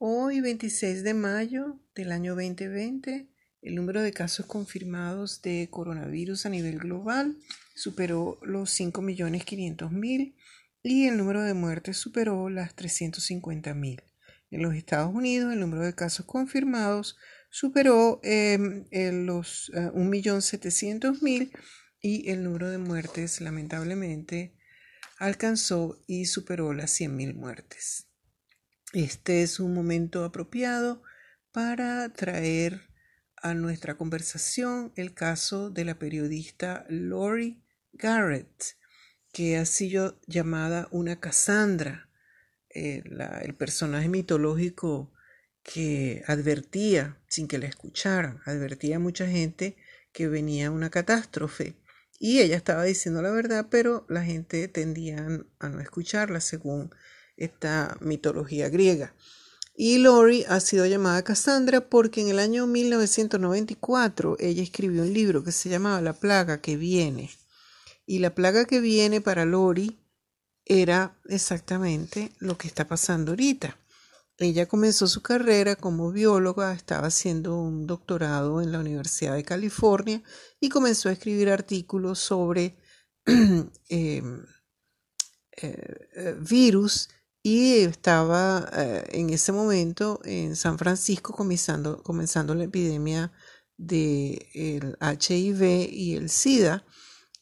Hoy, 26 de mayo del año 2020, el número de casos confirmados de coronavirus a nivel global superó los 5.500.000 y el número de muertes superó las 350.000. En los Estados Unidos, el número de casos confirmados superó em, los 1.700.000 eh, y el número de muertes, lamentablemente, alcanzó y superó las 100.000 muertes. Este es un momento apropiado para traer a nuestra conversación el caso de la periodista Lori Garrett, que ha sido llamada una Cassandra, eh, el personaje mitológico que advertía, sin que la escucharan, advertía a mucha gente que venía una catástrofe. Y ella estaba diciendo la verdad, pero la gente tendía a no escucharla según esta mitología griega. Y Lori ha sido llamada Cassandra porque en el año 1994 ella escribió un libro que se llamaba La plaga que viene. Y la plaga que viene para Lori era exactamente lo que está pasando ahorita. Ella comenzó su carrera como bióloga, estaba haciendo un doctorado en la Universidad de California y comenzó a escribir artículos sobre eh, eh, virus y estaba eh, en ese momento en San Francisco comenzando, comenzando la epidemia del HIV y el SIDA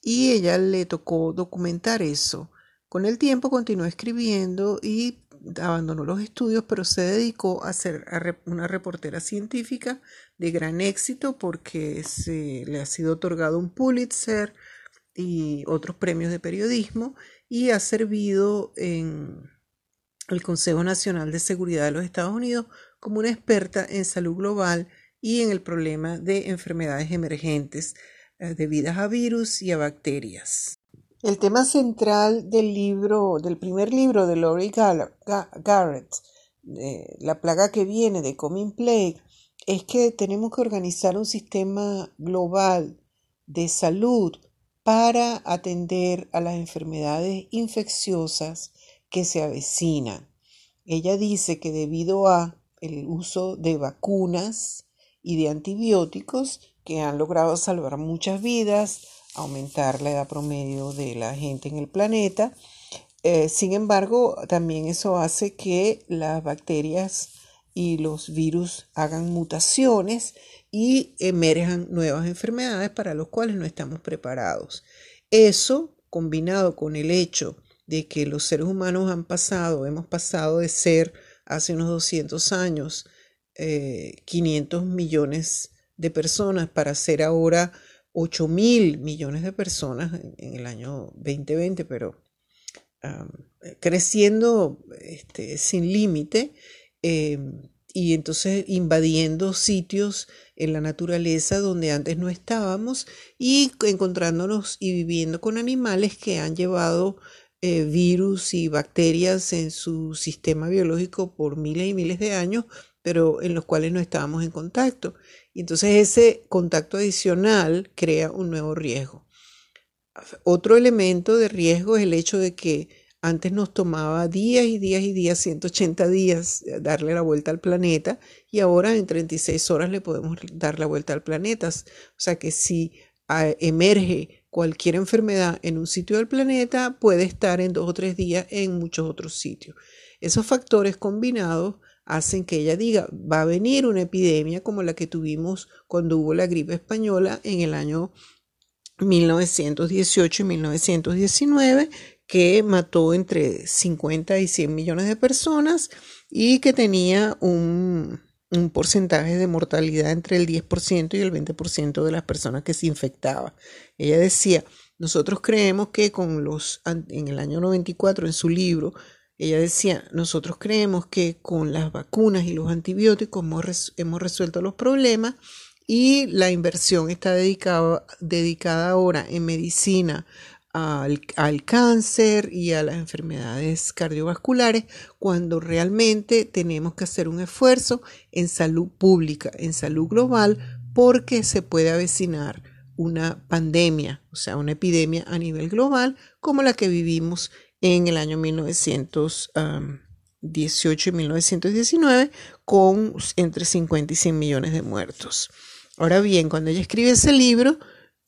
y ella le tocó documentar eso. Con el tiempo continuó escribiendo y abandonó los estudios, pero se dedicó a ser una reportera científica de gran éxito porque se le ha sido otorgado un Pulitzer y otros premios de periodismo y ha servido en el Consejo Nacional de Seguridad de los Estados Unidos como una experta en salud global y en el problema de enfermedades emergentes eh, debidas a virus y a bacterias. El tema central del libro, del primer libro de Laurie Garrett, La plaga que viene de Coming Plague, es que tenemos que organizar un sistema global de salud para atender a las enfermedades infecciosas que se avecina. Ella dice que debido a el uso de vacunas y de antibióticos que han logrado salvar muchas vidas, aumentar la edad promedio de la gente en el planeta, eh, sin embargo, también eso hace que las bacterias y los virus hagan mutaciones y emerjan nuevas enfermedades para las cuales no estamos preparados. Eso, combinado con el hecho de que los seres humanos han pasado, hemos pasado de ser hace unos 200 años 500 eh, millones de personas para ser ahora 8 mil millones de personas en, el año 2020, pero creciendo este, sin límite em, y entonces invadiendo sitios en la naturaleza donde antes no estábamos y encontrándonos y viviendo con animales que han llevado eh, virus y bacterias en su sistema biológico por miles y miles de años, pero en los cuales no estábamos en contacto. Entonces ese contacto adicional crea un nuevo riesgo. Otro elemento de riesgo es el hecho de que antes nos tomaba días y días y días, 180 días, eh, darle la vuelta al planeta y ahora en 36 horas le podemos dar la vuelta al planeta. O sea que si emerge cualquier enfermedad en un sitio del planeta puede estar en dos o tres días en muchos otros sitios. Esos factores combinados hacen que ella diga, va a venir una epidemia como la que tuvimos cuando hubo la gripe española en el año 1918 y 1919, que mató entre 50 y 100 millones de personas y que tenía un, un porcentaje de mortalidad entre el 10% y el 20% de las personas que se infectaban. Ella decía, nosotros creemos que con los, en el año 94, en su libro, ella decía, nosotros creemos que con las vacunas y los antibióticos hemos, hemos resuelto los problemas y la inversión está dedicada ahora en medicina al, cáncer y a las enfermedades cardiovasculares cuando realmente tenemos que hacer un esfuerzo en salud pública, en salud global, porque se puede avecinar una pandemia, o sea, una epidemia a nivel global como la que vivimos en el año 1918 1918 y 1919 con entre 50 y 100 millones de muertos. Ahora bien, cuando ella escribe ese libro,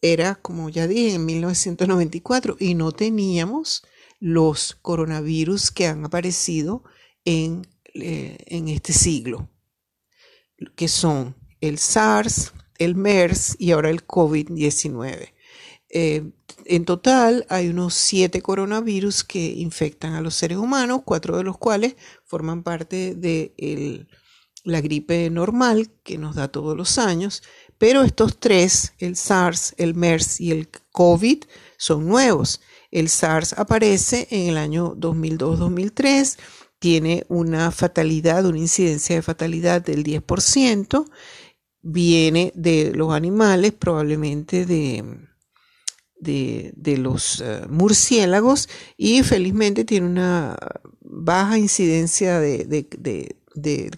era, como ya dije, en 1994 y no teníamos los coronavirus que han aparecido en, eh, en este siglo, que son el SARS, el MERS y ahora el COVID-19. Eh, en total hay unos siete coronavirus que infectan a los seres humanos, cuatro de los cuales forman parte de la gripe normal que nos da todos los años, pero estos tres, el SARS, el MERS y el COVID, son nuevos. El SARS aparece en el año 2002-2003, tiene una fatalidad, una incidencia de fatalidad del 10%, viene de los animales, probablemente de, de, los eh, murciélagos, y felizmente tiene una baja incidencia de, de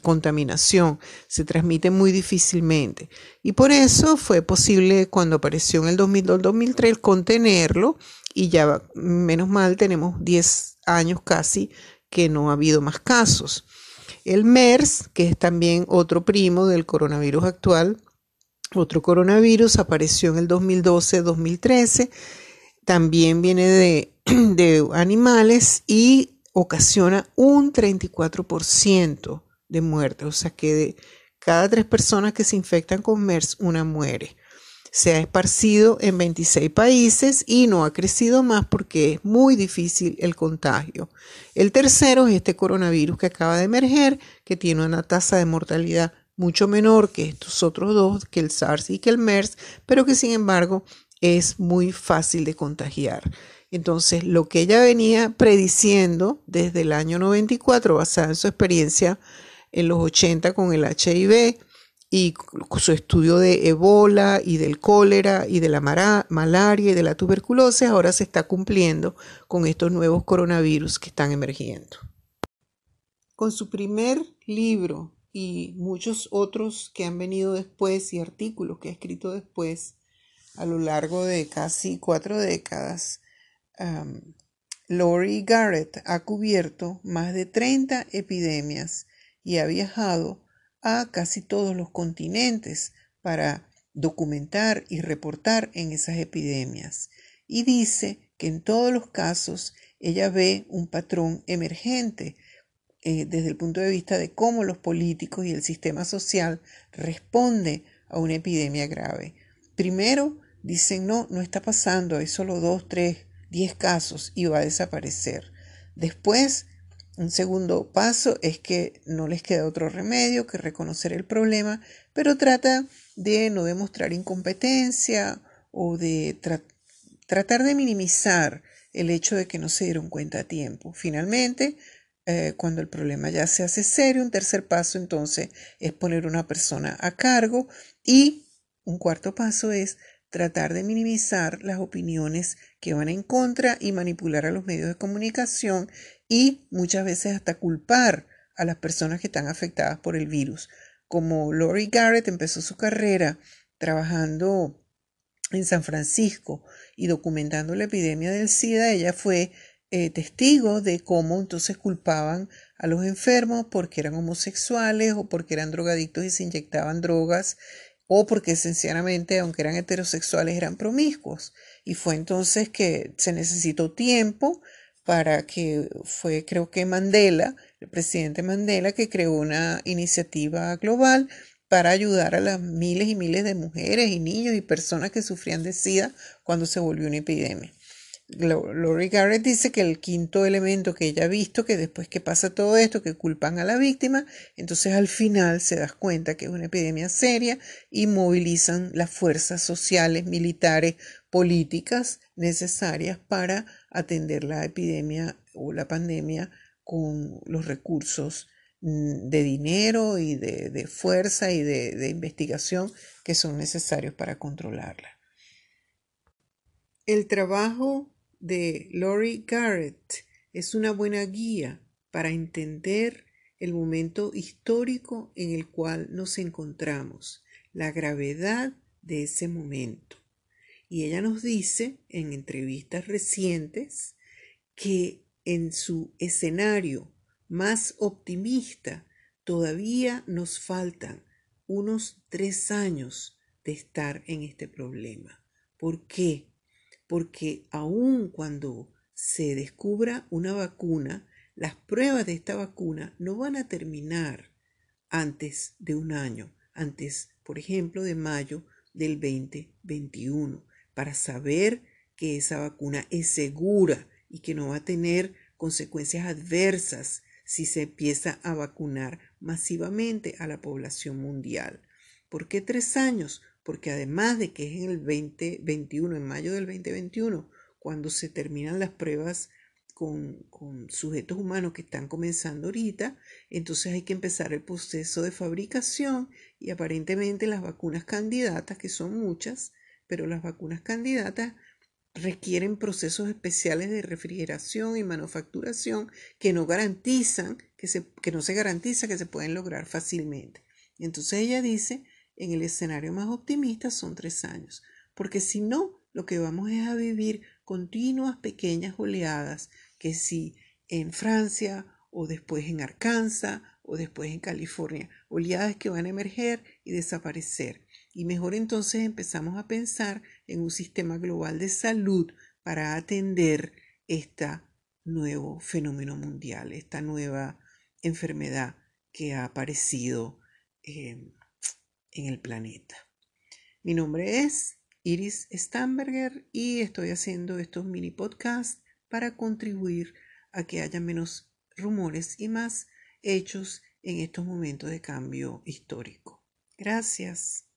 contaminación, se transmite muy difícilmente. Y por eso fue posible cuando apareció en el 2002-2003 contenerlo y ya menos mal tenemos 10 años casi que no ha habido más casos. El MERS, que es también otro primo del coronavirus actual, otro coronavirus, apareció en el 2012-2013, también viene de, de animales y ocasiona un 34% de muerte, o sea que de cada tres personas que se infectan con MERS, una muere. Se ha esparcido en 26 países y no ha crecido más porque es muy difícil el contagio. El tercero es este coronavirus que acaba de emerger, que tiene una tasa de mortalidad mucho menor que estos otros dos, que el SARS y que el MERS, pero que sin embargo es muy fácil de contagiar. Entonces, lo que ella venía prediciendo desde el año 94, basada en su experiencia en los 80 con el HIV y su estudio de Ebola y del cólera y de la malaria y de la tuberculosis ahora se está cumpliendo con estos nuevos coronavirus que están emergiendo. Con su primer libro y muchos otros que han venido después y artículos que ha escrito después a lo largo de casi cuatro décadas, um, Lori Garrett ha cubierto más de 30 epidemias y ha viajado a casi todos los continentes para documentar y reportar en esas epidemias. Y dice que en todos los casos ella ve un patrón emergente eh, desde el punto de vista de cómo los políticos y el sistema social responde a una epidemia grave. Primero, dicen, no, no está pasando, hay solo dos, tres, diez casos y va a desaparecer. Después un segundo paso es que no les queda otro remedio que reconocer el problema, pero trata de no demostrar incompetencia o de tratar de minimizar el hecho de que no se dieron cuenta a tiempo. Finalmente, eh, cuando el problema ya se hace serio, un tercer paso entonces es poner una persona a cargo y un cuarto paso es tratar de minimizar las opiniones que van en contra y manipular a los medios de comunicación y muchas veces hasta culpar a las personas que están afectadas por el virus. Como Lori Garrett empezó su carrera trabajando en San Francisco y documentando la epidemia del SIDA, ella fue eh, testigo de cómo entonces culpaban a los enfermos porque eran homosexuales o porque eran drogadictos y se inyectaban drogas o porque sencillamente, aunque eran heterosexuales, eran promiscuos. Y fue entonces que se necesitó tiempo para que fue, creo que Mandela, el presidente Mandela, que creó una iniciativa global para ayudar a las miles y miles de mujeres y niños y personas que sufrían de SIDA cuando se volvió una epidemia. Lori Garrett dice que el quinto elemento que ella ha visto, que después que pasa todo esto, que culpan a la víctima, entonces al final se das cuenta que es una epidemia seria y movilizan las fuerzas sociales, militares, políticas necesarias para atender la epidemia o la pandemia con los recursos mm, de dinero y de, fuerza y de investigación que son necesarios para controlarla. El trabajo de Lori Garrett es una buena guía para entender el momento histórico en el cual nos encontramos, la gravedad de ese momento. Y ella nos dice en entrevistas recientes que en su escenario más optimista, todavía nos faltan unos tres años de estar en este problema. ¿Por qué? Porque aun cuando se descubra una vacuna, las pruebas de esta vacuna no van a terminar antes de un año, antes, por ejemplo, de mayo del 2021, para saber que esa vacuna es segura y que no va a tener consecuencias adversas si se empieza a vacunar masivamente a la población mundial. ¿Por qué tres años? Porque además de que es en el 2021, en mayo del 2021, cuando se terminan las pruebas con, con, sujetos humanos que están comenzando ahorita, entonces hay que empezar el proceso de fabricación y aparentemente las vacunas candidatas, que son muchas, pero las vacunas candidatas requieren procesos especiales de refrigeración y manufacturación que no garantizan, que, se, no se garantiza que se pueden lograr fácilmente. Entonces ella dice, en el escenario más optimista son tres años, porque si no, lo que vamos es a vivir continuas pequeñas oleadas, que si en Francia o después en Arkansas o después en California, oleadas que van a emerger y desaparecer. Y mejor entonces empezamos a pensar en un sistema global de salud para atender este nuevo fenómeno mundial, esta nueva enfermedad que ha aparecido eh, en el planeta. Mi nombre es Iris Stamberger y estoy haciendo estos mini podcasts para contribuir a que haya menos rumores y más hechos en estos momentos de cambio histórico. Gracias.